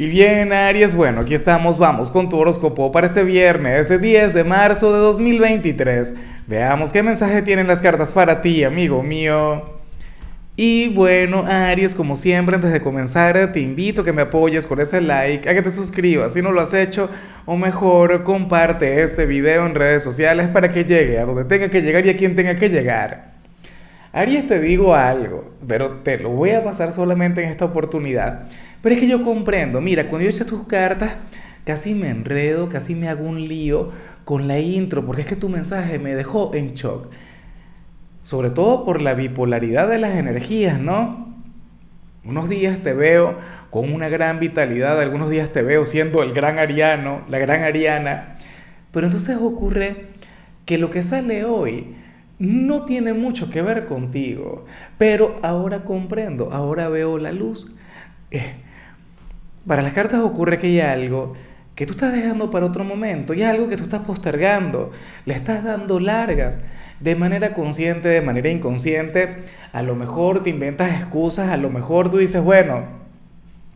Y bien, Aries, bueno, aquí estamos, vamos con tu horóscopo para este viernes, ese 10 de marzo de 2023. Veamos qué mensaje tienen las cartas para ti, amigo mío. Y bueno, Aries, como siempre, antes de comenzar, te invito a que me apoyes con ese like, a que te suscribas si no lo has hecho, o mejor, comparte este video en redes sociales para que llegue a donde tenga que llegar y a quien tenga que llegar. Aries, te digo algo, pero te lo voy a pasar solamente en esta oportunidad. Pero es que yo comprendo, mira, cuando yo hice tus cartas, casi me enredo, casi me hago un lío con la intro, porque es que tu mensaje me dejó en shock. Sobre todo por la bipolaridad de las energías, ¿no? Unos días te veo con una gran vitalidad, algunos días te veo siendo el gran ariano, la gran ariana, pero entonces ocurre que lo que sale hoy no tiene mucho que ver contigo, pero ahora comprendo, ahora veo la luz. Eh, para las cartas ocurre que hay algo que tú estás dejando para otro momento, y algo que tú estás postergando, le estás dando largas, de manera consciente, de manera inconsciente, a lo mejor te inventas excusas, a lo mejor tú dices, bueno,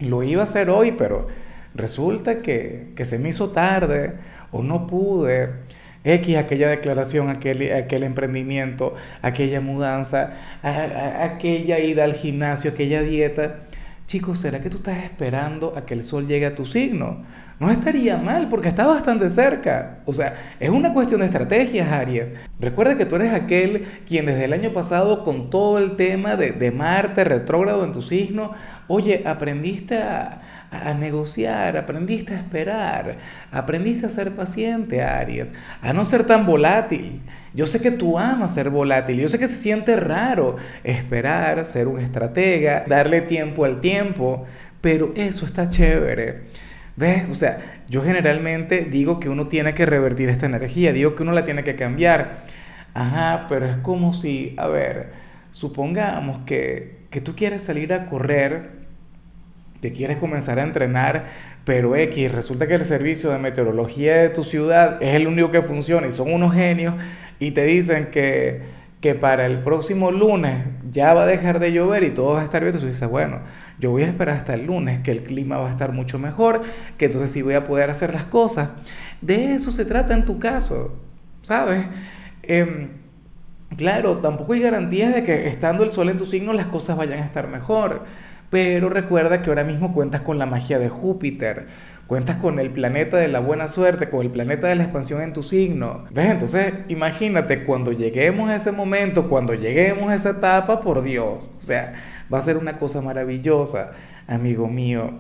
lo iba a hacer hoy, pero resulta que, que se me hizo tarde o no pude. X, aquella declaración, aquel, aquel emprendimiento, aquella mudanza, aquella ida al gimnasio, aquella dieta. Chicos, ¿será que tú estás esperando a que el sol llegue a tu signo? No estaría mal porque está bastante cerca. O sea, es una cuestión de estrategias, Aries. Recuerda que tú eres aquel quien desde el año pasado con todo el tema de, de Marte retrógrado en tu signo, oye, aprendiste a, negociar, aprendiste a esperar, aprendiste a ser paciente, Aries, a no ser tan volátil. Yo sé que tú amas ser volátil, yo sé que se siente raro esperar, ser un estratega, darle tiempo al tiempo, pero eso está chévere. ¿Ves? O sea, yo generalmente digo que uno tiene que revertir esta energía, digo que uno la tiene que cambiar. Ajá, pero es como si, a ver, supongamos que, que tú quieres salir a correr te quieres comenzar a entrenar, pero X, resulta que el servicio de meteorología de tu ciudad es el único que funciona y son unos genios y te dicen que, que para el próximo lunes ya va a dejar de llover y todo va a estar bien, entonces dices, bueno, yo voy a esperar hasta el lunes que el clima va a estar mucho mejor, que entonces sí voy a poder hacer las cosas. De eso se trata en tu caso, ¿sabes? Em, claro, tampoco hay garantías de que estando el sol en tu signo las cosas vayan a estar mejor. Pero recuerda que ahora mismo cuentas con la magia de Júpiter, cuentas con el planeta de la buena suerte, con el planeta de la expansión en tu signo. ¿Ves? Entonces, imagínate cuando lleguemos a ese momento, cuando lleguemos a esa etapa, por Dios, o sea, va a ser una cosa maravillosa, amigo mío.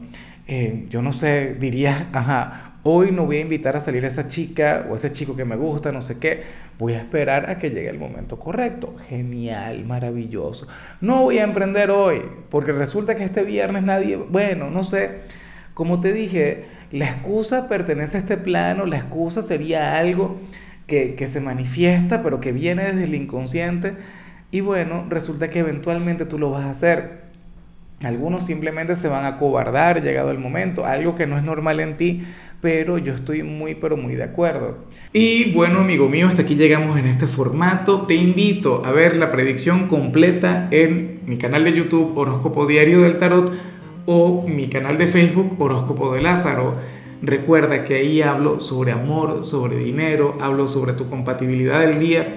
Eh, yo no sé, diría, ajá, Hoy no voy a invitar a salir a esa chica o ese chico que me gusta, no sé qué. Voy a esperar a que llegue el momento correcto. Genial, maravilloso. No voy a emprender hoy, porque resulta que este viernes nadie, bueno, no sé. Como te dije, la excusa pertenece a este plano, la excusa sería algo que, que se manifiesta, pero que viene desde el inconsciente. Y bueno, resulta que eventualmente tú lo vas a hacer. Algunos simplemente se van a cobardar llegado el momento, algo que no es normal en ti, pero yo estoy muy, pero muy de acuerdo. Y bueno, amigo mío, hasta aquí llegamos en este formato. Te invito a ver la predicción completa en mi canal de YouTube Horóscopo Diario del Tarot o mi canal de Facebook Horóscopo de Lázaro. Recuerda que ahí hablo sobre amor, sobre dinero, hablo sobre tu compatibilidad del día